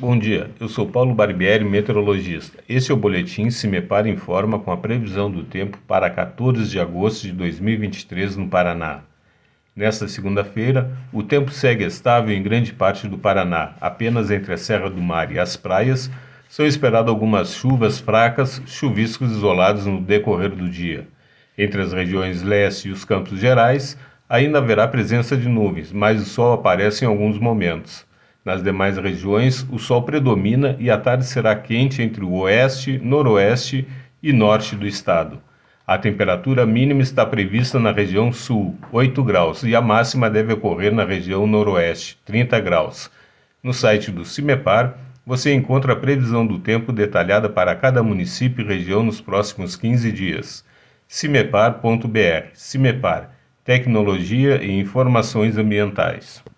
Bom dia, eu sou Paulo Barbieri, meteorologista. Este é o boletim Cimepar Informa com a previsão do tempo para 14 de agosto de 2023 no Paraná. Nesta segunda-feira, o tempo segue estável em grande parte do Paraná. Apenas entre a Serra do Mar e as praias são esperadas algumas chuvas fracas, chuviscos isolados no decorrer do dia. Entre as regiões leste e os campos gerais, ainda haverá presença de nuvens, mas o sol aparece em alguns momentos. Nas demais regiões, o sol predomina e a tarde será quente entre o oeste, noroeste e norte do estado. A temperatura mínima está prevista na região sul, 8 graus, e a máxima deve ocorrer na região noroeste, 30 graus. No site do CIMEPAR, você encontra a previsão do tempo detalhada para cada município e região nos próximos 15 dias. cimepar.br CIMEPAR Tecnologia e Informações Ambientais.